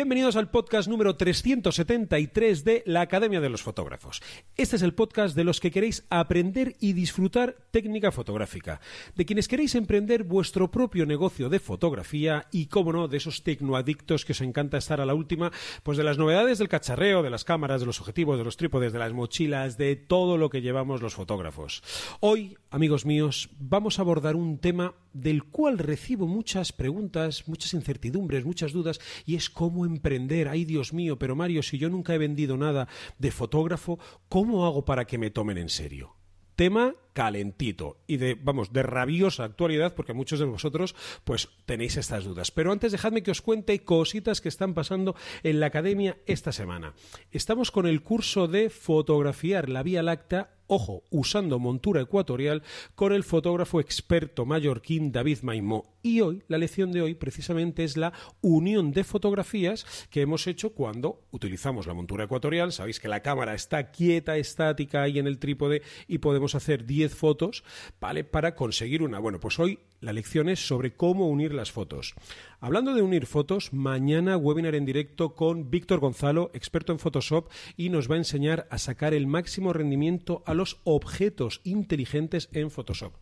Bienvenidos al podcast número 373 de la Academia de los Fotógrafos. Este es el podcast de los que queréis aprender y disfrutar técnica fotográfica, de quienes queréis emprender vuestro propio negocio de fotografía y, cómo no, de esos tecnoadictos que os encanta estar a la última, pues de las novedades del cacharreo, de las cámaras, de los objetivos, de los trípodes, de las mochilas, de todo lo que llevamos los fotógrafos. Hoy, amigos míos, vamos a abordar un tema del cual recibo muchas preguntas, muchas incertidumbres, muchas dudas, y es cómo emprender. Ay, Dios mío, pero Mario, si yo nunca he vendido nada de fotógrafo, ¿cómo hago para que me tomen en serio? tema calentito y de, vamos, de rabiosa actualidad, porque muchos de vosotros, pues, tenéis estas dudas. Pero antes dejadme que os cuente cositas que están pasando en la academia esta semana. Estamos con el curso de fotografiar la Vía Láctea ojo, usando montura ecuatorial con el fotógrafo experto mallorquín David Maimó. Y hoy, la lección de hoy precisamente es la unión de fotografías que hemos hecho cuando utilizamos la montura ecuatorial. Sabéis que la cámara está quieta, estática ahí en el trípode y podemos hacer 10 fotos, ¿vale? Para conseguir una. Bueno, pues hoy la lección es sobre cómo unir las fotos. Hablando de unir fotos, mañana webinar en directo con Víctor Gonzalo, experto en Photoshop, y nos va a enseñar a sacar el máximo rendimiento a los objetos inteligentes en Photoshop.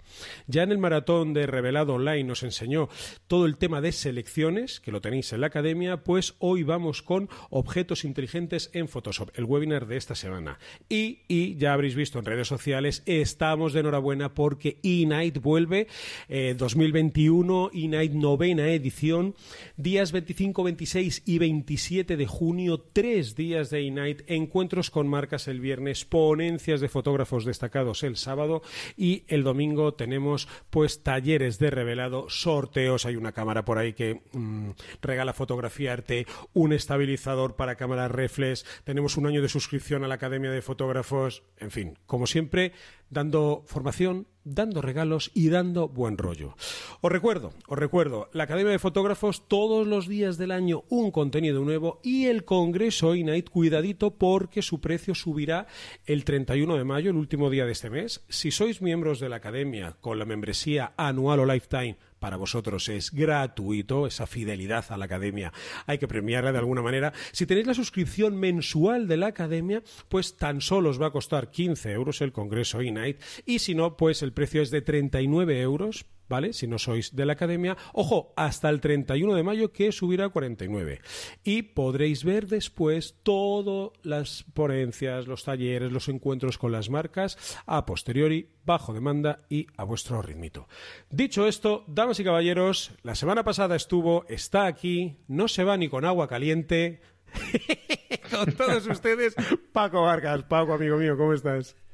Ya en el maratón de Revelado Online nos enseñó todo el tema de selecciones, que lo tenéis en la academia, pues hoy vamos con objetos inteligentes en Photoshop, el webinar de esta semana. Y, y ya habréis visto en redes sociales, estamos de enhorabuena porque eNight vuelve. Eh, 2021, Night novena edición, días 25, 26 y 27 de junio, tres días de E-Night, encuentros con marcas el viernes, ponencias de fotógrafos destacados el sábado y el domingo tenemos pues talleres de revelado, sorteos, hay una cámara por ahí que mmm, regala fotografiarte, un estabilizador para cámara reflex, tenemos un año de suscripción a la Academia de Fotógrafos, en fin, como siempre, dando formación, dando regalos y dando buen rollo. Os recuerdo, os recuerdo, la Academia de Fotógrafos todos los días del año un contenido nuevo y el Congreso Inait, cuidadito porque su precio subirá el 31 de mayo, el último día de este mes. Si sois miembros de la Academia con la membresía anual o lifetime, para vosotros es gratuito, esa fidelidad a la academia hay que premiarla de alguna manera. Si tenéis la suscripción mensual de la academia, pues tan solo os va a costar 15 euros el Congreso E-Night y si no, pues el precio es de 39 euros ¿vale? Si no sois de la academia, ojo, hasta el 31 de mayo que subirá a 49. Y podréis ver después todas las ponencias, los talleres, los encuentros con las marcas a posteriori, bajo demanda y a vuestro ritmito. Dicho esto, damas y caballeros, la semana pasada estuvo, está aquí, no se va ni con agua caliente. con todos ustedes, Paco Vargas. Paco, amigo mío, ¿cómo estás?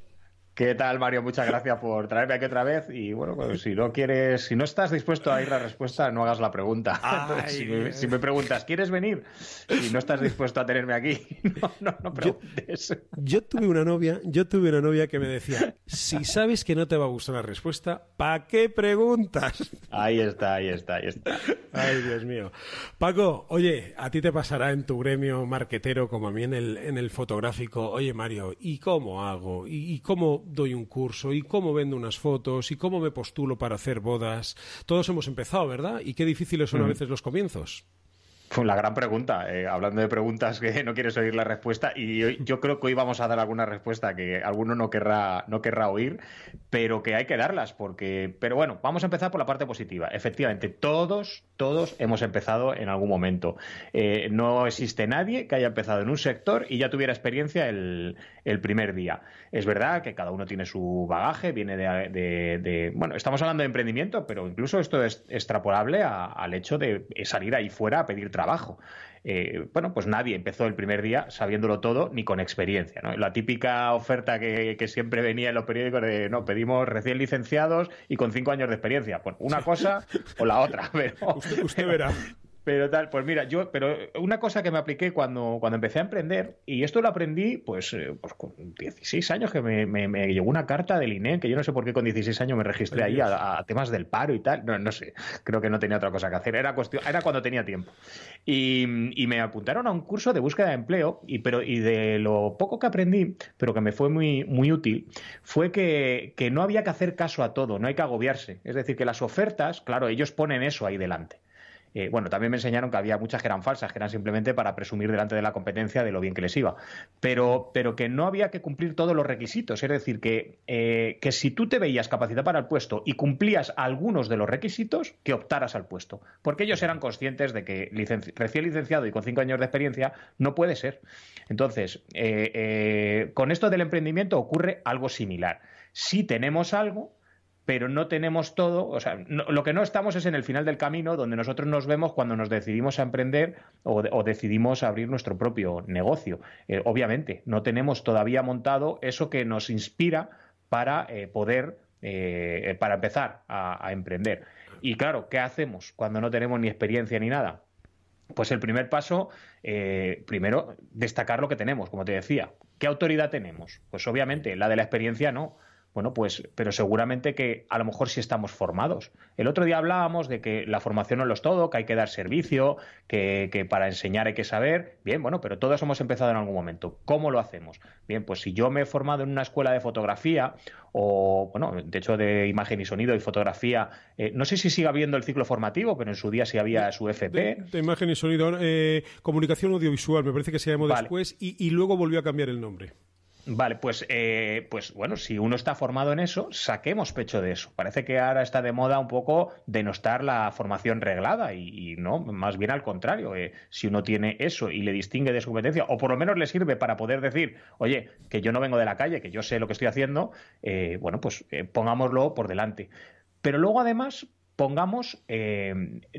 ¿Qué tal, Mario? Muchas gracias por traerme aquí otra vez. Y bueno, pues si no quieres, si no estás dispuesto a ir a la respuesta, no hagas la pregunta. Ay, si, me, si, me, preguntas, ¿quieres venir? Si no estás dispuesto a tenerme aquí, no, no, no preguntes. Yo, yo, tuve una novia, yo tuve una novia que me decía, si sabes que no te va a gustar la respuesta, ¿para qué preguntas? Ahí está, ahí está, ahí está. Ay, Dios mío. Paco, oye, a ti te pasará en tu gremio marquetero como a mí en el, en el fotográfico. Oye, Mario, ¿y cómo hago? ¿Y, y cómo doy un curso y cómo vendo unas fotos y cómo me postulo para hacer bodas. Todos hemos empezado, ¿verdad? Y qué difíciles son a veces los comienzos. La gran pregunta. Eh, hablando de preguntas que no quieres oír la respuesta, y yo, creo que hoy vamos a dar alguna respuesta que alguno no querrá, no querrá oír, pero que hay que darlas, porque. Pero bueno, vamos a empezar por la parte positiva. Efectivamente, todos, todos hemos empezado en algún momento. Eh, no existe nadie que haya empezado en un sector y ya tuviera experiencia el, el primer día. Es verdad que cada uno tiene su bagaje, viene de bueno, estamos hablando de emprendimiento, pero incluso esto es extrapolable a, al hecho de salir ahí fuera a pedir trabajo. Eh, bueno, pues nadie empezó el primer día sabiéndolo todo ni con experiencia. ¿no? La típica oferta que, que, siempre venía en los periódicos de no, pedimos recién licenciados y con cinco años de experiencia. Pues una cosa o la otra. Pero, usted, usted verá. Pero tal, pues mira, yo, pero una cosa que me apliqué cuando, cuando empecé a emprender, y esto lo aprendí, pues, eh, pues con 16 años, que me, llegó una carta del INE, que yo no sé por qué con 16 años me registré ahí a, a, temas del paro y tal. No, no sé, creo que no tenía otra cosa que hacer. Era cuestión, era cuando tenía tiempo. Y, y me apuntaron a un curso de búsqueda de empleo, y, pero, y de lo poco que aprendí, pero que me fue muy, muy útil, fue que, que no había que hacer caso a todo, no hay que agobiarse. Es decir, que las ofertas, claro, ellos ponen eso ahí delante Eh, bueno, también me enseñaron que había muchas que eran falsas, que eran simplemente para presumir delante de la competencia de lo bien que les iba. Pero, pero que no había que cumplir todos los requisitos. Es decir, que, eh, que si tú te veías capacitado para el puesto y cumplías algunos de los requisitos, que optaras al puesto. Porque ellos eran conscientes de que recién licenciado y con cinco años de experiencia no puede ser. Entonces, eh, con esto del emprendimiento ocurre algo similar. Si tenemos algo, pero no tenemos todo, o sea, lo que no estamos es en el final del camino donde nosotros nos vemos cuando nos decidimos a emprender o, decidimos abrir nuestro propio negocio. Eh, obviamente, no tenemos todavía montado eso que nos inspira para eh, poder, eh, para empezar a, emprender. Y claro, ¿qué hacemos cuando no tenemos ni experiencia ni nada? Pues el primer paso, primero, destacar lo que tenemos, como te decía. ¿Qué autoridad tenemos? Pues obviamente la de la experiencia no bueno, pues, pero seguramente que a lo mejor sí estamos formados. El otro día hablábamos de que la formación no lo es todo, que hay que dar servicio, que, que, para enseñar hay que saber. Bien, bueno, pero todos hemos empezado en algún momento. ¿Cómo lo hacemos? Bien, pues si yo me he formado en una escuela de fotografía o, bueno, de hecho de imagen y sonido y fotografía, eh, no sé si sigue habiendo el ciclo formativo, pero en su día sí había su FP. De, imagen y sonido, eh, comunicación audiovisual, me parece que se llamó después y, y luego volvió a cambiar el nombre. Vale, pues, eh, pues bueno, si uno está formado en eso, saquemos pecho de eso. Parece que ahora está de moda un poco denostar la formación reglada y, no, más bien al contrario. Eh, si uno tiene eso y le distingue de su competencia, o por lo menos le sirve para poder decir, oye, que yo no vengo de la calle, que yo sé lo que estoy haciendo, eh, bueno, pues pongámoslo por delante. Pero luego además pongamos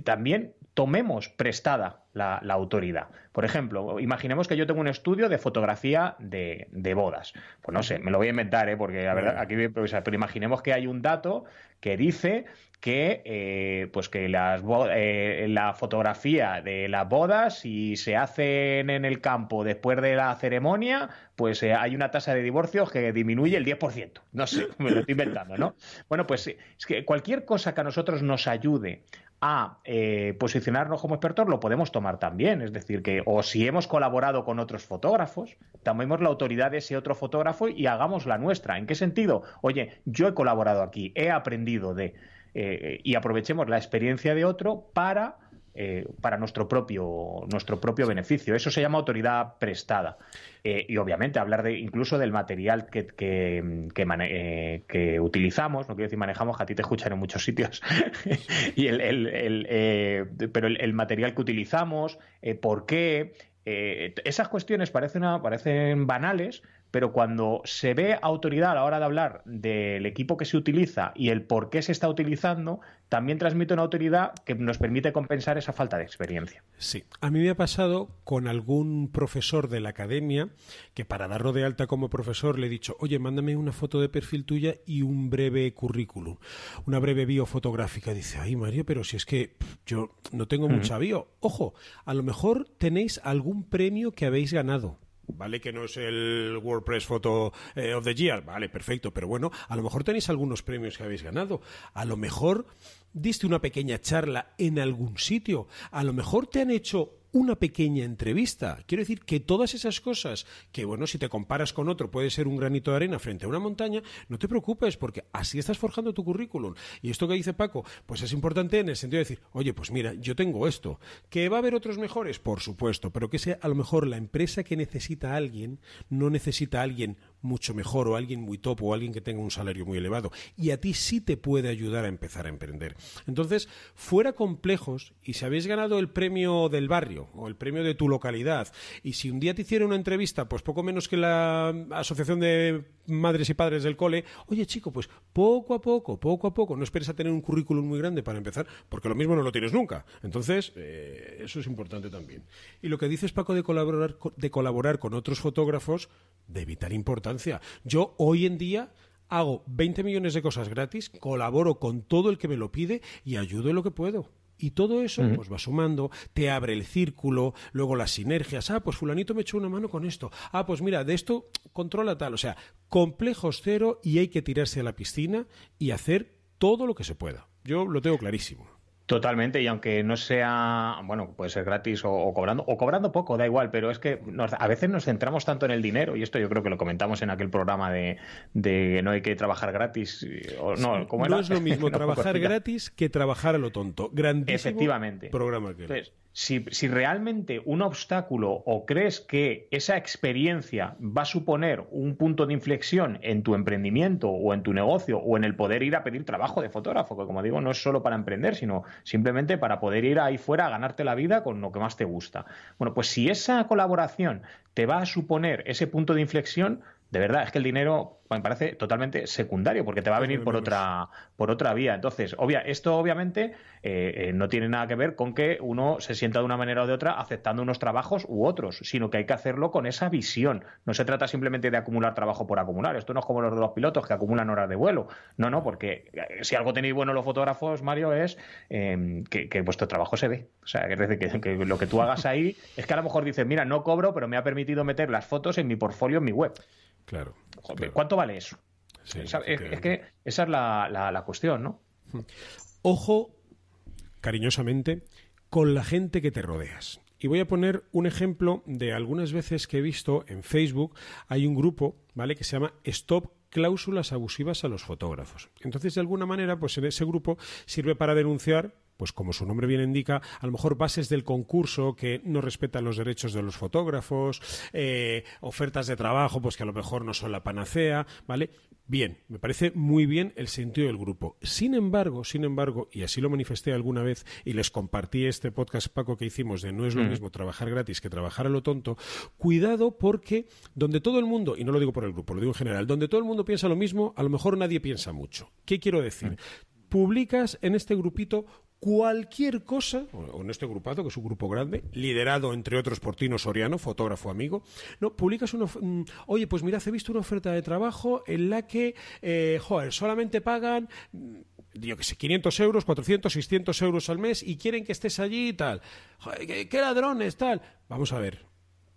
también tomemos prestada la, autoridad. Por ejemplo, imaginemos que yo tengo un estudio de fotografía de, bodas. Pues no sé, me lo voy a inventar, ¿eh? porque la verdad aquí voy a improvisar, pero imaginemos que hay un dato que dice que eh, pues que las eh, la fotografía de las bodas si se hacen en el campo después de la ceremonia pues eh, hay una tasa de divorcios que disminuye el 10%. No sé, me lo estoy inventando, ¿no? Bueno, pues es que cualquier cosa que a nosotros nos ayude a eh, posicionarnos como expertos, lo podemos tomar también. Es decir, que o si hemos colaborado con otros fotógrafos, tomemos la autoridad de ese otro fotógrafo y hagamos la nuestra. ¿En qué sentido? Oye, yo he colaborado aquí, he aprendido de... Eh, y aprovechemos la experiencia de otro para eh, para nuestro propio, nuestro propio beneficio. Eso se llama autoridad prestada. Eh, y obviamente hablar de incluso del material que, que, eh, que, utilizamos, no quiero decir manejamos, que a ti te escuchan en muchos sitios, y el, el, pero el, material que utilizamos, por qué, esas cuestiones parecen, parecen banales, pero cuando se ve autoridad a la hora de hablar del equipo que se utiliza y el por qué se está utilizando, también transmite una autoridad que nos permite compensar esa falta de experiencia. Sí, a mí me ha pasado con algún profesor de la academia que para darlo de alta como profesor le he dicho, oye, mándame una foto de perfil tuya y un breve currículum, una breve biofotográfica. Dice, ay Mario, pero si es que yo no tengo mucha bio. Ojo, a lo mejor tenéis algún premio que habéis ganado Vale que no es el WordPress Photo eh, of the Year, vale, perfecto, pero bueno, a lo mejor tenéis algunos premios que habéis ganado, a lo mejor diste una pequeña charla en algún sitio, a lo mejor te han hecho una pequeña entrevista. Quiero decir que todas esas cosas, que bueno, si te comparas con otro puede ser un granito de arena frente a una montaña, no te preocupes porque así estás forjando tu currículum. Y esto que dice Paco, pues es importante en el sentido de decir, oye, pues mira, yo tengo esto. ¿Que va a haber otros mejores? Por supuesto, pero que sea a lo mejor la empresa que necesita a alguien, no necesita a alguien mucho mejor o alguien muy top o alguien que tenga un salario muy elevado. Y a ti sí te puede ayudar a empezar a emprender. Entonces, fuera complejos y si habéis ganado el premio del barrio o el premio de tu localidad y si un día te hicieron una entrevista, pues poco menos que la Asociación de Madres y Padres del Cole, oye chico, pues poco a poco, poco a poco, no esperes a tener un currículum muy grande para empezar, porque lo mismo no lo tienes nunca. Entonces, eh, eso es importante también. Y lo que dices, Paco, de colaborar, de colaborar con otros fotógrafos, de vital importancia. Yo hoy en día hago 20 millones de cosas gratis, colaboro con todo el que me lo pide y ayudo en lo que puedo. Y todo eso pues va sumando, te abre el círculo, luego las sinergias. Ah, pues fulanito me echó una mano con esto. Ah, pues mira, de esto controla tal. O sea, complejos cero y hay que tirarse a la piscina y hacer todo lo que se pueda. Yo lo tengo clarísimo. Totalmente, y aunque no sea, bueno, puede ser gratis o, cobrando, o cobrando poco, da igual, pero es que a veces nos centramos tanto en el dinero, y esto yo creo que lo comentamos en aquel programa de, de no hay que trabajar gratis. O, no, no es lo mismo trabajar gratis que trabajar a lo tonto. Grandísimo Efectivamente. programa que si, realmente un obstáculo o crees que esa experiencia va a suponer un punto de inflexión en tu emprendimiento o en tu negocio o en el poder ir a pedir trabajo de fotógrafo, que como digo, no es solo para emprender, sino simplemente para poder ir ahí fuera a ganarte la vida con lo que más te gusta. Bueno, pues si esa colaboración te va a suponer ese punto de inflexión, de verdad, es que el dinero me parece totalmente secundario, porque te va a venir por otra, por otra vía. Entonces, obvia, esto obviamente eh, eh, no tiene nada que ver con que uno se sienta de una manera o de otra aceptando unos trabajos u otros, sino que hay que hacerlo con esa visión. No se trata simplemente de acumular trabajo por acumular. Esto no es como los de los pilotos que acumulan horas de vuelo. No, no, porque eh, si algo tenéis bueno los fotógrafos, Mario, es em, que, vuestro trabajo se ve. O sea, es decir, que, que, lo que tú hagas ahí es que a lo mejor dices, mira, no cobro, pero me ha permitido meter las fotos en mi portfolio en mi web. Claro. ¿Cuánto vale eso? es, que esa es la, cuestión, ¿no? Ojo, cariñosamente, con la gente que te rodeas. Y voy a poner un ejemplo de algunas veces que he visto en Facebook. Hay un grupo, ¿vale? Que se llama Stop cláusulas abusivas a los fotógrafos. Entonces, de alguna manera, pues en ese grupo sirve para denunciar pues como su nombre bien indica, a lo mejor bases del concurso que no respetan los derechos de los fotógrafos, eh, ofertas de trabajo, pues que a lo mejor no son la panacea, ¿vale? Bien, me parece muy bien el sentido del grupo. Sin embargo, sin embargo, y así lo manifesté alguna vez y les compartí este podcast, Paco, que hicimos de no es lo mm. mismo trabajar gratis que trabajar a lo tonto, cuidado porque donde todo el mundo, y no lo digo por el grupo, lo digo en general, donde todo el mundo piensa lo mismo, a lo mejor nadie piensa mucho. ¿Qué quiero decir? Mm. Publicas en este grupito cualquier cosa, o en este grupado, que es un grupo grande, liderado entre otros por Tino Soriano, fotógrafo amigo, no, publicas una, mm, oye, pues mira, he visto una oferta de trabajo en la que, eh, joder, solamente pagan mm, yo que sé, 500 euros, 400, 600 euros al mes y quieren que estés allí y tal. Joder, qué ladrones, tal. Vamos a ver,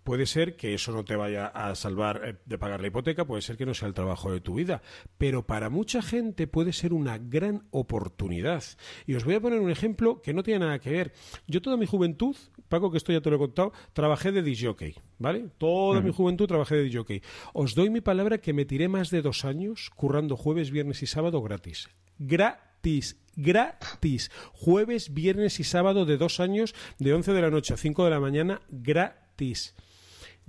Puede ser que eso no te vaya a salvar eh, de pagar la hipoteca, puede ser que no sea el trabajo de tu vida, pero para mucha gente puede ser una gran oportunidad. Y os voy a poner un ejemplo que no tiene nada que ver. Yo toda mi juventud, Paco, que esto ya te lo he contado, trabajé de disjockey, ¿vale? Toda mi juventud trabajé de disjockey. Os doy mi palabra que me tiré más de dos años currando jueves, viernes y sábado gratis. Gratis gratis. Jueves, viernes y sábado de dos años, de 11 de la noche a 5 de la mañana, gratis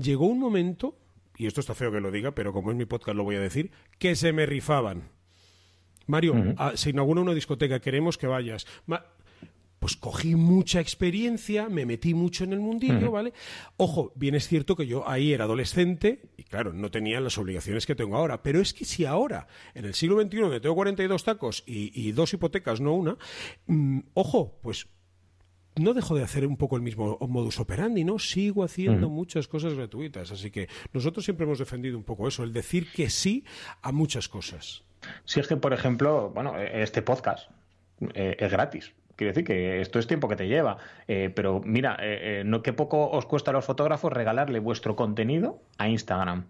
llegó un momento, y esto está feo que lo diga, pero como es mi podcast lo voy a decir, que se me rifaban. Mario, ah, se inaugura una discoteca, queremos que vayas. pues cogí mucha experiencia, me metí mucho en el mundillo, ¿vale? Ojo, bien es cierto que yo ahí era adolescente y claro, no tenía las obligaciones que tengo ahora, pero es que si ahora, en el siglo XXI, que tengo 42 tacos y, dos hipotecas, no una, mm, ojo, pues no dejo de hacer un poco el mismo modus operandi, ¿no? Sigo haciendo muchas cosas gratuitas. Así que nosotros siempre hemos defendido un poco eso, el decir que sí a muchas cosas. Si es que, por ejemplo, bueno, este podcast eh, es gratis. Quiero decir que esto es tiempo que te lleva. Eh, pero mira, eh, no qué poco os cuesta a los fotógrafos regalarle vuestro contenido a Instagram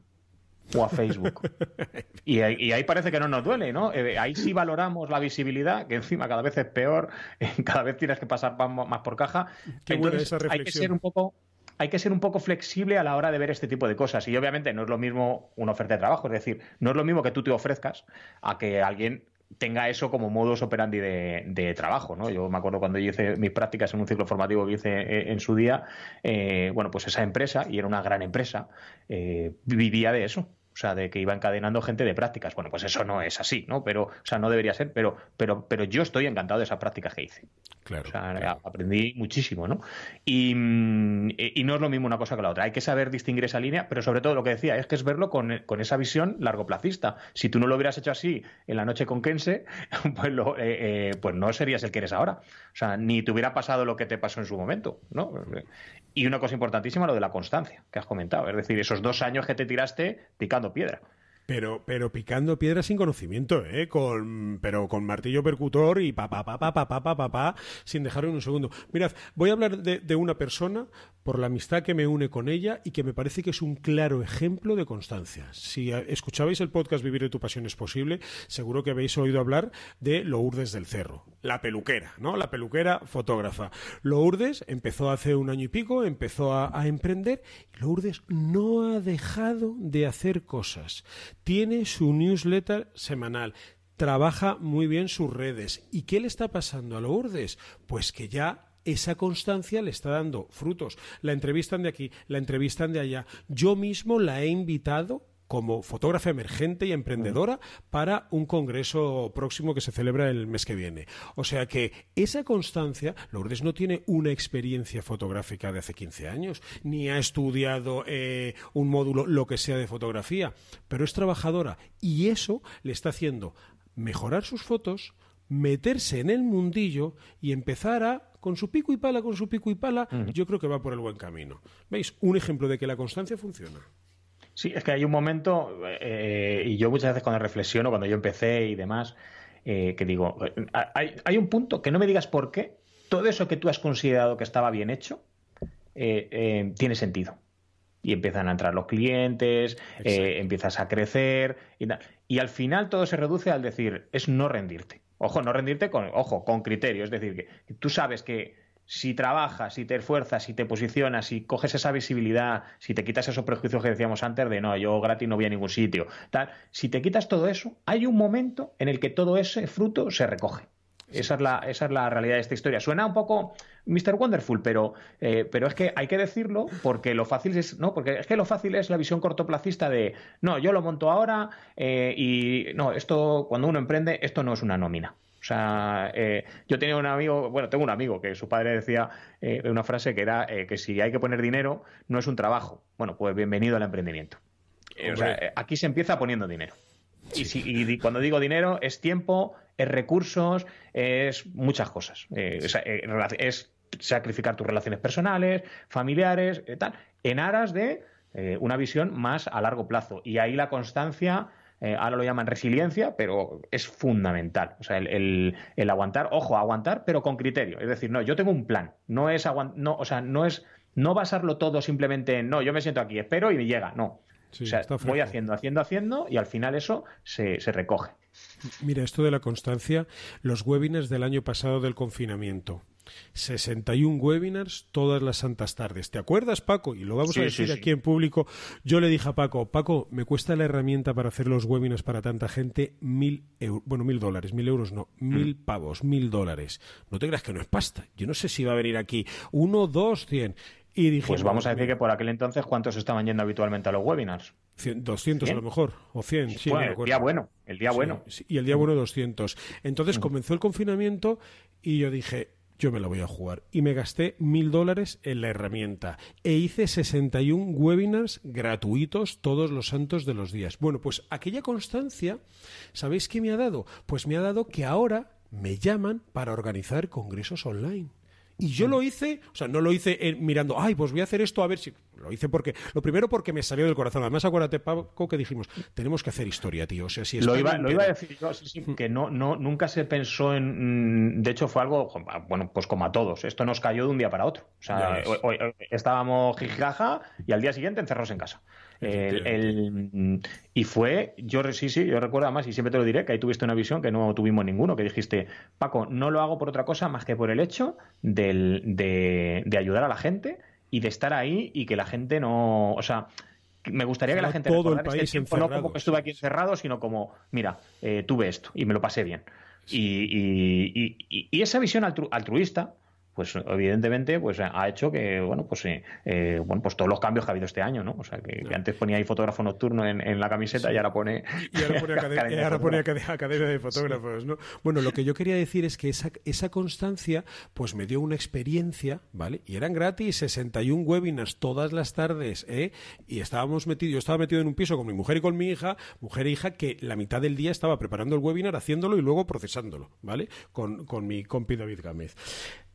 o a Facebook. y, ahí parece que no nos duele, ¿no? Eh, ahí sí valoramos la visibilidad, que encima cada vez es peor, cada vez tienes que pasar más por caja. Entonces hay que ser un poco hay que ser un poco flexible a la hora de ver este tipo de cosas. Y obviamente no es lo mismo una oferta de trabajo, es decir, no es lo mismo que tú te ofrezcas a que alguien tenga eso como modus operandi de, trabajo, ¿no? Yo me acuerdo cuando yo hice mis prácticas en un ciclo formativo que hice eh, en su día, eh, bueno, pues esa empresa, y era una gran empresa, eh, vivía de eso. O sea, de que iba encadenando gente de prácticas. Bueno, pues eso no es así, ¿no? Pero, o sea, no debería ser, pero, pero, pero yo estoy encantado de esas prácticas que hice. Claro. O sea, aprendí muchísimo, ¿no? Y, y, no es lo mismo una cosa que la otra. Hay que saber distinguir esa línea, pero sobre todo lo que decía es que es verlo con, con esa visión largoplacista. Si tú no lo hubieras hecho así en la noche con Kense, pues, lo, eh, eh, pues no serías el que eres ahora. O sea, ni te hubiera pasado lo que te pasó en su momento, ¿no? Y una cosa importantísima, lo de la constancia que has comentado. Es decir, esos dos años que te tiraste picando piedra. Pero, pero picando piedra sin conocimiento, ¿eh? Con, pero con martillo percutor y pa, pa, pa, pa, pa, pa, pa, pa, sin dejarlo en un segundo. Mirad, voy a hablar de, una persona por la amistad que me une con ella y que me parece que es un claro ejemplo de constancia. Si escuchabais el podcast Vivir de tu pasión es posible, seguro que habéis oído hablar de Lourdes del Cerro, la peluquera, ¿no? La peluquera fotógrafa. Lourdes empezó hace un año y pico, empezó a, a emprender y Lourdes no ha dejado de hacer cosas. Tiene su newsletter semanal, trabaja muy bien sus redes. ¿Y qué le está pasando a Lourdes? Pues que ya esa constancia le está dando frutos. La entrevistan de aquí, la entrevistan de allá. Yo mismo la he invitado como fotógrafa emergente y emprendedora para un congreso próximo que se celebra el mes que viene. O sea que esa constancia, Lourdes no tiene una experiencia fotográfica de hace 15 años, ni ha estudiado eh, un módulo, lo que sea de fotografía, pero es trabajadora y eso le está haciendo mejorar sus fotos, meterse en el mundillo y empezar a, con su pico y pala, con su pico y pala, yo creo que va por el buen camino. ¿Veis? Un ejemplo de que la constancia funciona. Sí, es que hay un momento, eh, y yo muchas veces cuando reflexiono, cuando yo empecé y demás, eh, que digo, eh, hay, hay, un punto que no me digas por qué todo eso que tú has considerado que estaba bien hecho tiene sentido. Y empiezan a entrar los clientes, empiezas a crecer y, y al final todo se reduce al decir, es no rendirte. Ojo, no rendirte con, ojo, con criterio. Es decir, que tú sabes que si trabajas, si te esfuerzas, si te posicionas, si coges esa visibilidad, si te quitas esos prejuicios que decíamos antes de no, yo gratis no voy a ningún sitio, tal, si te quitas todo eso, hay un momento en el que todo ese fruto se recoge. Esa, es la, esa es la realidad de esta historia. Suena un poco Mr. Wonderful, pero, eh, pero es que hay que decirlo porque lo fácil es, no, porque es que lo fácil es la visión cortoplacista de no, yo lo monto ahora eh, y no, esto cuando uno emprende, esto no es una nómina. O sea, eh, yo tenía un amigo, bueno, tengo un amigo que su padre decía eh, una frase que era eh, que si hay que poner dinero, no es un trabajo. Bueno, pues bienvenido al emprendimiento. O sea, aquí se empieza poniendo dinero. Y, si, y, cuando digo dinero, es tiempo, es recursos, es muchas cosas. es sacrificar tus relaciones personales, familiares, tal, en aras de una visión más a largo plazo. Y ahí la constancia eh, ahora lo llaman resiliencia, pero es fundamental. O sea, el, aguantar, ojo, aguantar, pero con criterio. Es decir, no, yo tengo un plan. No es no, o sea, no es no basarlo todo simplemente en no, yo me siento aquí, espero y me llega. No. O sea, voy haciendo, haciendo, haciendo y al final eso se, se recoge. Mira, esto de la constancia, los webinars del año pasado del confinamiento. 61 webinars todas las santas tardes. ¿Te acuerdas, Paco? Y lo vamos a decir aquí en público. Yo le dije a Paco, Paco, me cuesta la herramienta para hacer los webinars para tanta gente mil euros, bueno, mil dólares, mil euros no, mil mm. pavos, mil dólares. No te creas que no es pasta. Yo no sé si va a venir aquí uno, dos, cien. Y dije, pues vamos a decir que por aquel entonces, ¿cuántos estaban yendo habitualmente a los webinars? 200 a lo mejor, o 100. Sí, bueno, el día bueno, el día bueno. y el día bueno 200. Entonces mm. comenzó el confinamiento y yo dije, yo me la voy a jugar. Y me gasté mil dólares en la herramienta. E hice 61 webinars gratuitos todos los santos de los días. Bueno, pues aquella constancia, ¿sabéis qué me ha dado? Pues me ha dado que ahora me llaman para organizar congresos online. Y yo lo hice, o sea, no lo hice mirando, ay, pues voy a hacer esto a ver si. Lo hice porque. Lo primero porque me salió del corazón. Además, acuérdate, Paco, que dijimos, tenemos que hacer historia, tío. O sea, si lo, iba, lo iba a decir yo, sí, sí, que no, no, nunca se pensó en. Mm, de hecho, fue algo, bueno, pues como a todos. Esto nos cayó de un día para otro. O sea, hoy, estábamos jijaja y al día siguiente encerrados en casa. El, y fue, yo sí, sí, yo recuerdo además, y siempre te lo diré, que ahí tuviste una visión que no tuvimos ninguno, que dijiste, Paco, no lo hago por otra cosa más que por el hecho del, de, ayudar a la gente y de estar ahí y que la gente no, o sea, me gustaría que la gente todo el país este no como que estuve aquí encerrado, sino como, mira, eh, tuve esto y me lo pasé bien. Y, y, esa visión altruista, pues evidentemente pues ha hecho que bueno pues eh, eh, bueno pues todos los cambios que ha habido este año no o sea que, antes ponía ahí fotógrafo nocturno en, la camiseta y ahora pone y ahora pone, academia, de fotógrafos. no bueno lo que yo quería decir es que esa, esa constancia pues me dio una experiencia vale y eran gratis 61 webinars todas las tardes ¿eh? y estábamos metidos yo estaba metido en un piso con mi mujer y con mi hija mujer e hija que la mitad del día estaba preparando el webinar haciéndolo y luego procesándolo vale con, con mi compi David Gámez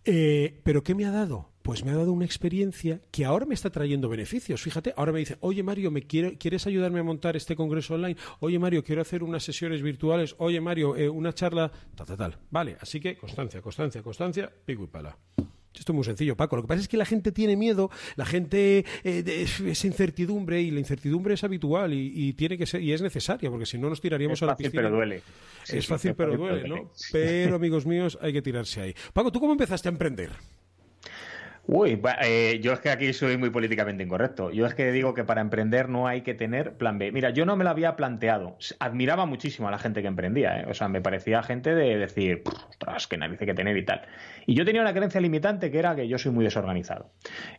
eh, ¿Pero qué me ha dado? Pues me ha dado una experiencia que ahora me está trayendo beneficios. Fíjate, ahora me dice, oye Mario, ¿me ¿quieres ayudarme a montar este congreso online? Oye Mario, quiero hacer unas sesiones virtuales. Oye Mario, eh, una charla, tal, tal, tal. Vale, así que constancia, constancia, constancia, pico y pala. Esto es muy sencillo, Paco. Lo que pasa es que la gente tiene miedo, la gente eh, es incertidumbre y la incertidumbre es habitual y, tiene que ser y es necesaria porque si no nos tiraríamos a la piscina. Pero duele. es fácil, pero duele, ¿no? Pero amigos míos, hay que tirarse ahí. Paco, ¿tú cómo empezaste a emprender? Uy, eh, yo es que aquí soy muy políticamente incorrecto. Yo es que digo que para emprender no hay que tener plan B. Mira, yo no me lo había planteado. Admiraba muchísimo a la gente que emprendía. ¿eh? O sea, me parecía gente de decir, ostras, qué nariz que tener y tal. Y yo tenía una creencia limitante que era que yo soy muy desorganizado.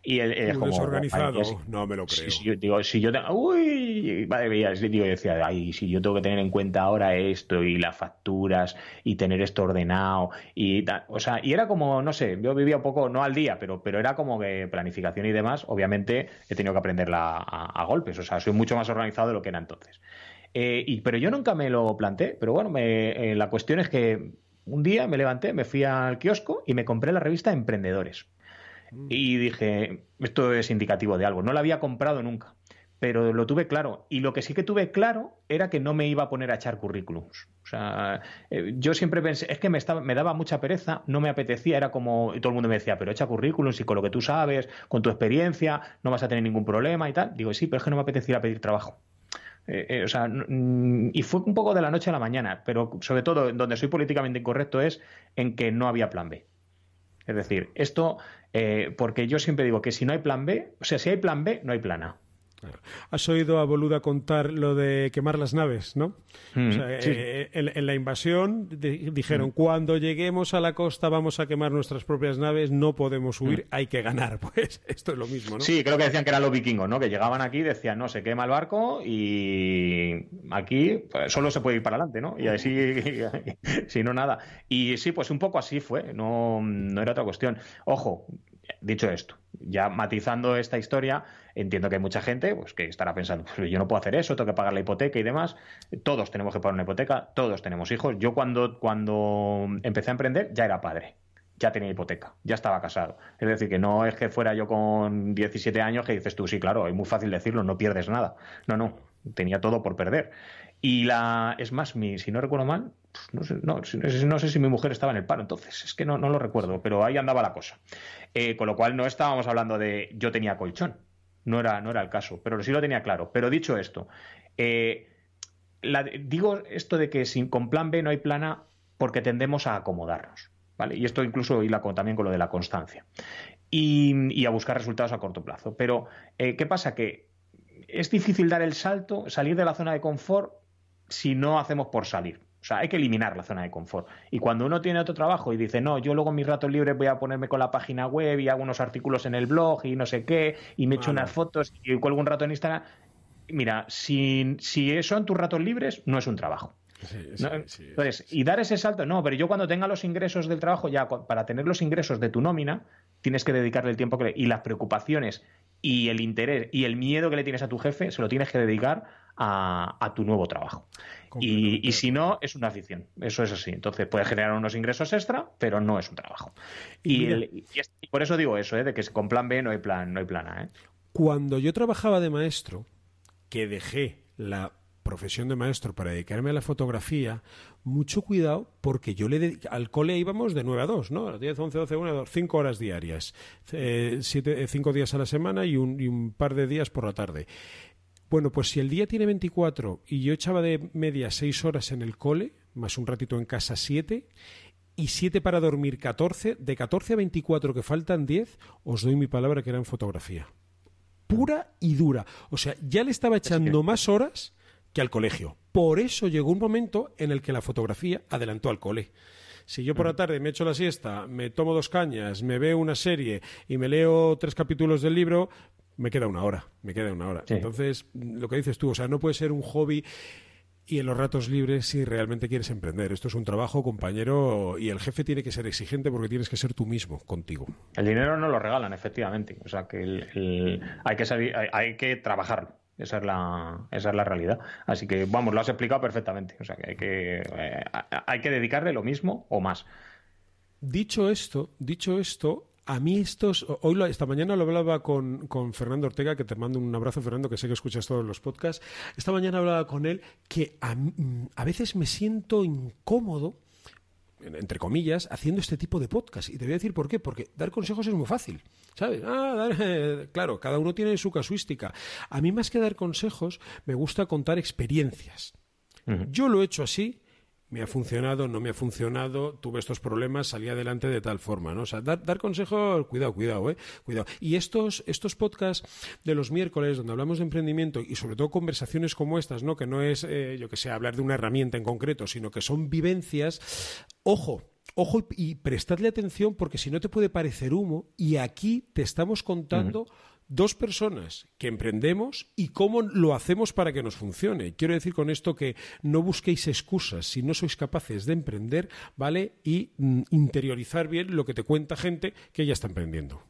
Y el, como, desorganizado, no me lo creo. Si, yo, digo, si yo tengo, uy, madre mía, digo, decía, ay, si yo tengo que tener en cuenta ahora esto y las facturas y tener esto ordenado y tal. O sea, y era como, no sé, yo vivía un poco, no al día, pero, pero era como que planificación y demás, obviamente he tenido que aprenderla a, golpes. O sea, soy mucho más organizado de lo que era entonces. Eh, y, pero yo nunca me lo planteé. Pero bueno, me, eh, la cuestión es que un día me levanté, me fui al kiosco y me compré la revista Emprendedores. Mm. Y dije, esto es indicativo de algo. No la había comprado nunca, pero lo tuve claro. Y lo que sí que tuve claro era que no me iba a poner a echar currículums. O sea, eh, yo siempre pensé, es que me, estaba, me daba mucha pereza, no me apetecía, era como, y todo el mundo me decía, pero echa currículums y con lo que tú sabes, con tu experiencia, no vas a tener ningún problema y tal. Digo, sí, pero es que no me apetecía pedir trabajo. Eh, eh, o sea, y fue un poco de la noche a la mañana, pero sobre todo donde soy políticamente incorrecto es en que no había plan B. Es decir, esto, eh, porque yo siempre digo que si no hay plan B, o sea, si hay plan B, no hay plan A. Has oído a Boluda contar lo de quemar las naves, ¿no? Mm, eh, en, la invasión dijeron, mm. cuando lleguemos a la costa vamos a quemar nuestras propias naves, no podemos huir, mm. hay que ganar. Pues esto es lo mismo, ¿no? Sí, creo que decían que eran los vikingos, ¿no? Que llegaban aquí, decían, no, se quema el barco y aquí pues, solo se puede ir para adelante, ¿no? Y así, si no, nada. Y sí, pues un poco así fue, no, no era otra cuestión. Ojo, dicho esto, ya matizando esta historia, entiendo que hay mucha gente pues, que estará pensando, pues yo no puedo hacer eso, tengo que pagar la hipoteca y demás. Todos tenemos que pagar una hipoteca, todos tenemos hijos. Yo cuando, cuando empecé a emprender ya era padre, ya tenía hipoteca, ya estaba casado. Es decir, que no es que fuera yo con 17 años que dices tú, sí, claro, es muy fácil decirlo, no pierdes nada. No, no, tenía todo por perder. Y la, es más, mi, si no recuerdo mal, no sé, no, sé si mi mujer estaba en el paro entonces, es que no, lo recuerdo, pero ahí andaba la cosa. Eh, con lo cual no estábamos hablando de yo tenía colchón, no era, no era el caso, pero sí lo tenía claro. Pero dicho esto, eh, digo esto de que sin, con plan B no hay plan A porque tendemos a acomodarnos. ¿vale? Y esto incluso con, también con lo de la constancia. Y, a buscar resultados a corto plazo. Pero, eh, ¿qué pasa? Que es difícil dar el salto, salir de la zona de confort si no hacemos por salir. O sea, hay que eliminar la zona de confort. Y cuando uno tiene otro trabajo y dice, no, yo luego en mis ratos libres voy a ponerme con la página web y hago unos artículos en el blog y no sé qué, y me echo unas fotos y cuelgo un rato en Instagram. Mira, si, si son tus ratos libres, no es un trabajo. Entonces, y dar ese salto, no, pero yo cuando tenga los ingresos del trabajo, ya para tener los ingresos de tu nómina, tienes que dedicarle el tiempo que y las preocupaciones y el interés y el miedo que le tienes a tu jefe, se lo tienes que dedicar a, tu nuevo trabajo. Y, si no, es una afición. Eso es así. Entonces puede generar unos ingresos extra, pero no es un trabajo. Y, por eso digo eso, ¿eh? de que con plan B no hay plan, no hay plan A. ¿eh? Cuando yo trabajaba de maestro, que dejé la profesión de maestro para dedicarme a la fotografía, mucho cuidado porque yo le al cole íbamos de 9 a 2, ¿no? 10, 11, 12, 1, 2, 5 horas diarias, 5 eh, días a la semana y un, y un par de días por la tarde. Bueno, pues si el día tiene 24 y yo echaba de media 6 horas en el cole, más un ratito en casa 7, y 7 para dormir 14, de 14 a 24 que faltan 10, os doy mi palabra que era en fotografía. Pura y dura. O sea, ya le estaba echando más horas que al colegio. Por eso llegó un momento en el que la fotografía adelantó al cole. Si yo por la tarde me echo la siesta, me tomo dos cañas, me veo una serie y me leo tres capítulos del libro, me queda una hora, me queda una hora. Entonces, lo que dices tú, o sea, no puede ser un hobby y en los ratos libres si realmente quieres emprender. Esto es un trabajo, compañero, y el jefe tiene que ser exigente porque tienes que ser tú mismo contigo. El dinero no lo regalan, efectivamente. O sea, que hay que hay, hay, que trabajarlo. Esa es, la, esa es la realidad. Así que, vamos, lo has explicado perfectamente. O sea, que hay que, eh, hay que dedicarle lo mismo o más. Dicho esto, dicho esto, a mí estos, hoy esta mañana lo hablaba con, con, Fernando Ortega, que te mando un abrazo, Fernando, que sé que escuchas todos los podcasts. Esta mañana hablaba con él que a, veces me siento incómodo entre comillas, haciendo este tipo de podcast. Y te voy a decir por qué. Porque dar consejos es muy fácil. ¿Sabes? Ah, claro, cada uno tiene su casuística. A mí más que dar consejos, me gusta contar experiencias. Yo lo he hecho así me ha funcionado, no me ha funcionado, tuve estos problemas, salí adelante de tal forma, ¿no? O sea, dar, dar consejos, cuidado, cuidado, ¿eh? Cuidado. Y estos, estos podcasts de los miércoles, donde hablamos de emprendimiento y sobre todo conversaciones como estas, ¿no? Que no es, eh, yo que sé, hablar de una herramienta en concreto, sino que son vivencias, ojo, ojo y prestadle atención porque si no te puede parecer humo y aquí te estamos contando dos personas que emprendemos y cómo lo hacemos para que nos funcione. Quiero decir con esto que no busquéis excusas si no sois capaces de emprender, ¿vale? Y mm, interiorizar bien lo que te cuenta gente que ya está emprendiendo.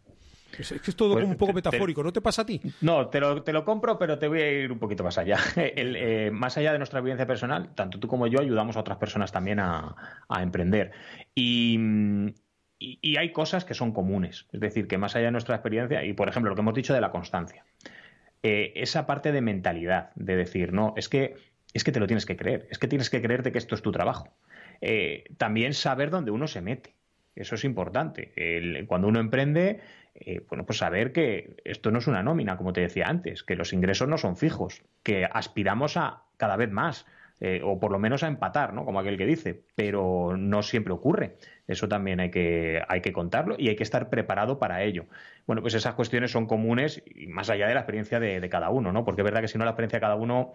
Es, que es todo pues, un poco metafórico, ¿no te pasa a ti? No, te lo, te lo compro, pero te voy a ir un poquito más allá. Eh, más allá de nuestra vivencia personal, tanto tú como yo ayudamos a otras personas también a, a emprender. Y, y, hay cosas que son comunes, es decir, que más allá de nuestra experiencia, y por ejemplo lo que hemos dicho de la constancia, eh, esa parte de mentalidad, de decir, no, es que, es que te lo tienes que creer, es que tienes que creerte que esto es tu trabajo. Eh, también saber dónde uno se mete, eso es importante. cuando uno emprende, eh, bueno, pues saber que esto no es una nómina, como te decía antes, que los ingresos no son fijos, que aspiramos a cada vez más, o por lo menos a empatar, ¿no? Como aquel que dice, pero no siempre ocurre. Eso también hay que, hay que contarlo y hay que estar preparado para ello. Bueno, pues esas cuestiones son comunes y más allá de la experiencia de, de cada uno, ¿no? Porque es verdad que si no la experiencia de cada uno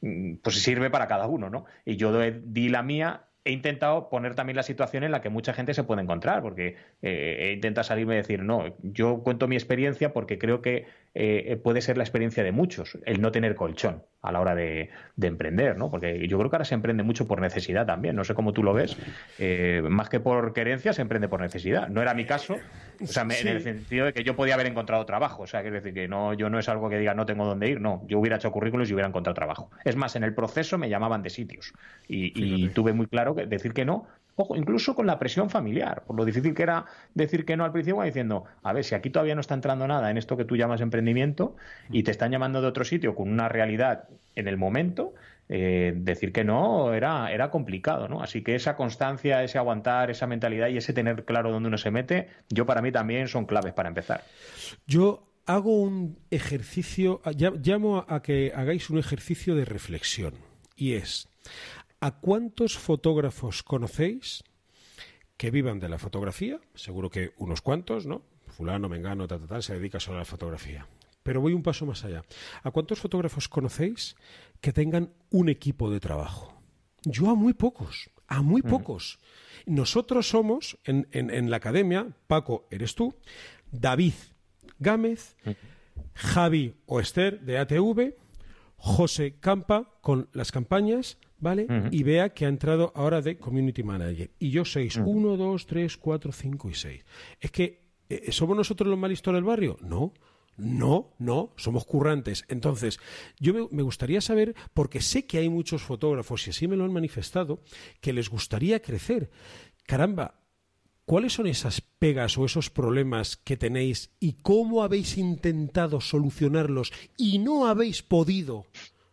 mm, pues sirve para cada uno, ¿no? Y yo di la mía he intentado poner también la situación en la que mucha gente se puede encontrar, porque eh, he intentado salirme y decir, no, yo cuento mi experiencia porque creo que eh, puede ser la experiencia de muchos, el no tener colchón a la hora de, emprender, ¿no? Porque yo creo que ahora se emprende mucho por necesidad también, no sé cómo tú lo ves, eh, más que por querencia se emprende por necesidad. No era mi caso, o sea, en el sentido de que yo podía haber encontrado trabajo, o sea, quiero decir que no, yo no es algo que diga no tengo dónde ir, no, yo hubiera hecho currículos y hubiera encontrado trabajo. Es más, en el proceso me llamaban de sitios y, y tuve muy claro que decir que no Ojo, incluso con la presión familiar, por lo difícil que era decir que no al principio, diciendo, a ver, si aquí todavía no está entrando nada en esto que tú llamas emprendimiento y te están llamando de otro sitio con una realidad en el momento, eh, decir que no era, era complicado, ¿no? Así que esa constancia, ese aguantar, esa mentalidad y ese tener claro dónde uno se mete, yo para mí también son claves para empezar. Yo hago un ejercicio, llamo a que hagáis un ejercicio de reflexión y es ¿A cuántos fotógrafos conocéis que vivan de la fotografía? Seguro que unos cuantos, ¿no? Fulano, Mengano, tal, tal, tal, se dedica solo a la fotografía. Pero voy un paso más allá. ¿A cuántos fotógrafos conocéis que tengan un equipo de trabajo? Yo a muy pocos, a muy pocos. Nosotros somos, en, en, la academia, Paco, eres tú, David Gámez. Javi o Esther de ATV, José Campa con las campañas, ¿vale? Y vea que ha entrado ahora de Community Manager. Y yo seis. Uno, dos, tres, cuatro, cinco y seis. Es que, eh, ¿somos nosotros los malistos del barrio? No. No, no, somos currantes. Entonces, yo me, gustaría saber, porque sé que hay muchos fotógrafos, y así me lo han manifestado, que les gustaría crecer. Caramba, ¿cuáles son esas pegas o esos problemas que tenéis y cómo habéis intentado solucionarlos y no habéis podido?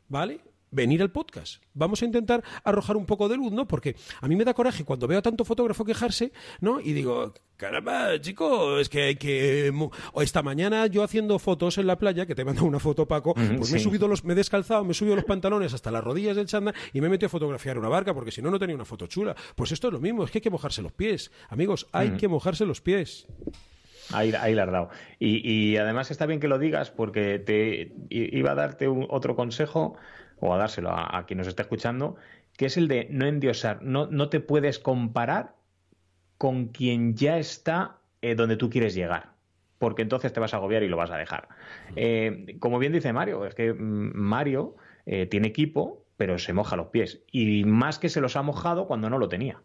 ¿Vale? Venir al podcast. Vamos a intentar arrojar un poco de luz, ¿no? Porque a mí me da coraje cuando veo a tanto fotógrafo quejarse, ¿no? Y digo, caramba, chico, es que hay que... O esta mañana yo haciendo fotos en la playa, que te mando una foto, Paco, pues me he subido los... me he descalzado, me he subido los pantalones hasta las rodillas del chándal y me he metido a fotografiar una barca, porque si no, no tenía una foto chula. Pues esto es lo mismo, es que hay que mojarse los pies. Amigos, hay que mojarse los pies. Ahí, ahí la has dado. Y, además está bien que lo digas porque te iba a darte otro consejo o a dárselo a, quien nos está escuchando, que es el de no endiosar. No, no te puedes comparar con quien ya está eh, donde tú quieres llegar porque entonces te vas a agobiar y lo vas a dejar. Eh, como bien dice Mario, es que mm, Mario eh, tiene equipo, pero se moja los pies. Y más que se los ha mojado cuando no lo tenía.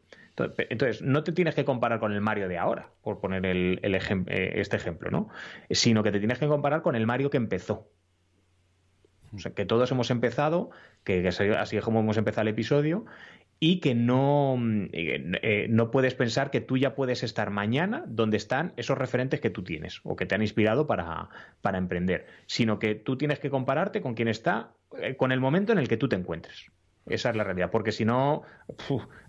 Entonces, no te tienes que comparar con el Mario de ahora, por poner el, este ejemplo, ¿no? Sino que te tienes que comparar con el Mario que empezó. O sea, que todos hemos empezado, que, así es como hemos empezado el episodio, y que no, eh, no puedes pensar que tú ya puedes estar mañana donde están esos referentes que tú tienes o que te han inspirado para, para emprender, sino que tú tienes que compararte con quien está, eh, con el momento en el que tú te encuentres. Esa es la realidad. Porque si no,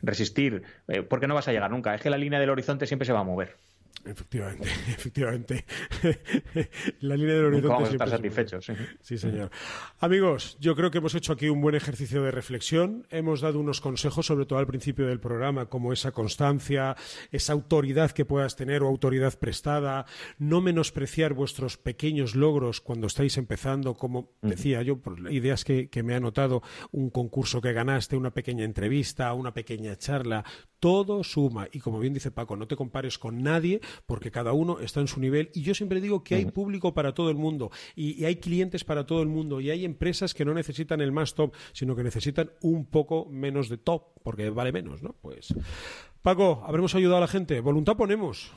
resistir, eh, porque no vas a llegar nunca. Es que la línea del horizonte siempre se va a mover. Efectivamente, efectivamente. la línea del horizonte. vamos a estar satisfechos. Sí. señor. Amigos, yo creo que hemos hecho aquí un buen ejercicio de reflexión. Hemos dado unos consejos, sobre todo al principio del programa, como esa constancia, esa autoridad que puedas tener o autoridad prestada, no menospreciar vuestros pequeños logros cuando estáis empezando, como decía yo, por ideas que, que me ha notado, un concurso que ganaste, una pequeña entrevista, una pequeña charla, todo suma. Y como bien dice Paco, no te compares con nadie porque cada uno está en su nivel. Y yo siempre digo que hay público para todo el mundo y, hay clientes para todo el mundo y hay empresas que no necesitan el más top, sino que necesitan un poco menos de top porque vale menos, ¿no? Pues Paco, habremos ayudado a la gente. Voluntad ponemos.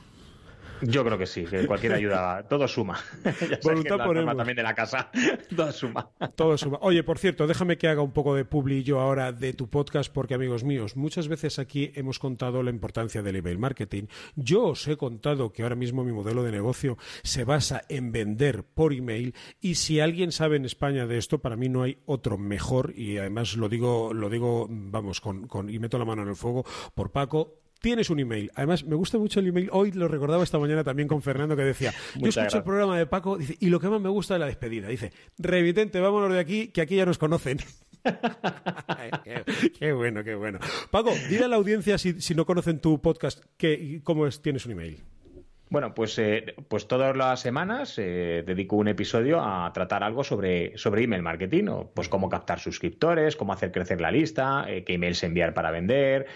Yo creo que sí, que cualquier ayuda, todo suma. ya Voluntad también de la casa, todo suma. todo suma. Oye, por cierto, déjame que haga un poco de publi yo ahora de tu podcast, porque amigos míos, muchas veces aquí hemos contado la importancia del email marketing. Yo os he contado que ahora mismo mi modelo de negocio se basa en vender por email y si alguien sabe en España de esto, para mí no hay otro mejor y además lo digo, lo digo, vamos, con, con y meto la mano en el fuego por Paco tienes un email. Además, me gusta mucho el email. Hoy lo recordaba esta mañana también con Fernando que decía, yo escucho el programa de Paco y lo que más me gusta es la despedida. Dice, revidente, vámonos de aquí, que aquí ya nos conocen. qué, bueno, qué bueno. Paco, dile a la audiencia si, no conocen tu podcast, que, cómo es, tienes un email. Bueno, pues, eh, pues todas las semanas eh, dedico un episodio a tratar algo sobre, sobre email marketing, o pues cómo captar suscriptores, cómo hacer crecer la lista, eh, qué emails enviar para vender,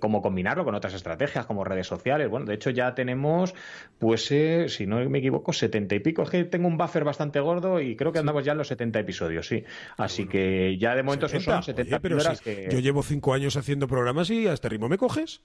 cómo combinarlo con otras estrategias como redes sociales. Bueno, de hecho ya tenemos, pues si no me equivoco, setenta y pico. Es que tengo un buffer bastante gordo y creo que andamos ya en los setenta episodios, sí. Así que ya de momento son 70 pero que... Yo llevo cinco años haciendo programas y a este ritmo me coges.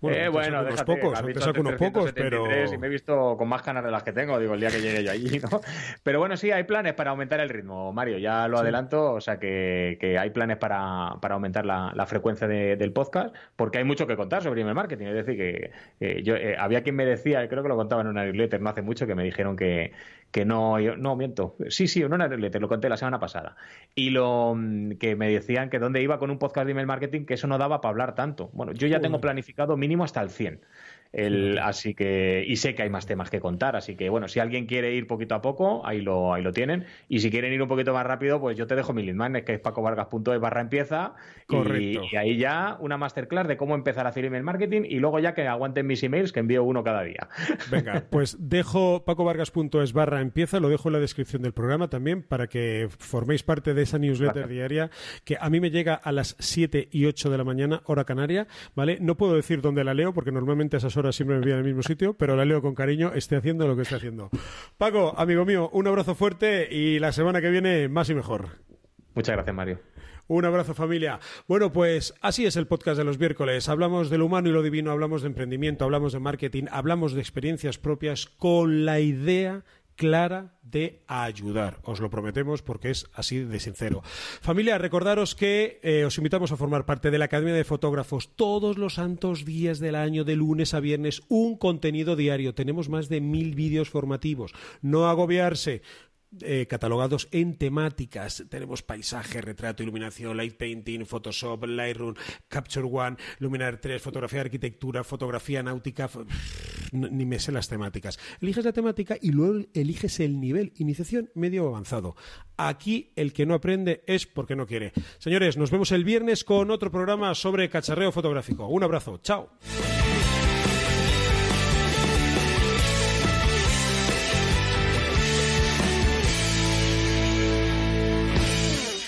Bueno, eh, bueno unos pocos, unos pocos, pero... Y me he visto con más ganas de las que tengo, digo, el día que llegue yo allí, ¿no? Pero bueno, sí, hay planes para aumentar el ritmo, Mario, ya lo adelanto, o sea que, que, hay planes para, para aumentar la, la frecuencia del podcast, porque hay mucho que contar sobre email marketing, es decir, que yo eh, había quien me decía, creo que lo contaba en una newsletter no hace mucho, que me dijeron que, que no, no miento, sí, sí, no una te lo conté la semana pasada, y lo mm, que me decían que dónde iba con un podcast de email marketing, que eso no daba para hablar tanto. Bueno, yo ya tengo planificado mínimo hasta el 100. El, así que, y sé que hay más temas que contar, así que bueno, si alguien quiere ir poquito a poco, ahí lo, ahí lo tienen. Y si quieren ir un poquito más rápido, pues yo te dejo mi leadman, que es pacovargas.es barra empieza. Y, y, ahí ya una masterclass de cómo empezar a hacer email marketing y luego ya que aguanten mis emails, que envío uno cada día. Venga, pues dejo pacovargas.es barra empieza, lo dejo en la descripción del programa también para que forméis parte de esa newsletter diaria que a mí me llega a las 7 y 8 de la mañana, hora canaria, ¿vale? No puedo decir dónde la leo porque normalmente esas horas siempre me envían el mismo sitio, pero la leo con cariño, esté haciendo lo que esté haciendo. Paco, amigo mío, un abrazo fuerte y la semana que viene más y mejor. Muchas gracias, Mario. Un abrazo familia. Bueno, pues así es el podcast de los miércoles. Hablamos de lo humano y lo divino, hablamos de emprendimiento, hablamos de marketing, hablamos de experiencias propias con la idea clara de ayudar. Os lo prometemos porque es así de sincero. Familia, recordaros que eh, os invitamos a formar parte de la Academia de Fotógrafos todos los santos días del año, de lunes a viernes, un contenido diario. Tenemos más de mil vídeos formativos. No agobiarse. Eh, catalogados en temáticas. Tenemos paisaje, retrato, iluminación, light painting, Photoshop, Lightroom, Capture One, Luminar 3, fotografía de arquitectura, fotografía náutica. Ni me sé las temáticas. Eliges la temática y luego eliges el nivel, iniciación, medio avanzado. Aquí el que no aprende es porque no quiere. Señores, nos vemos el viernes con otro programa sobre cacharreo fotográfico. Un abrazo. Chao.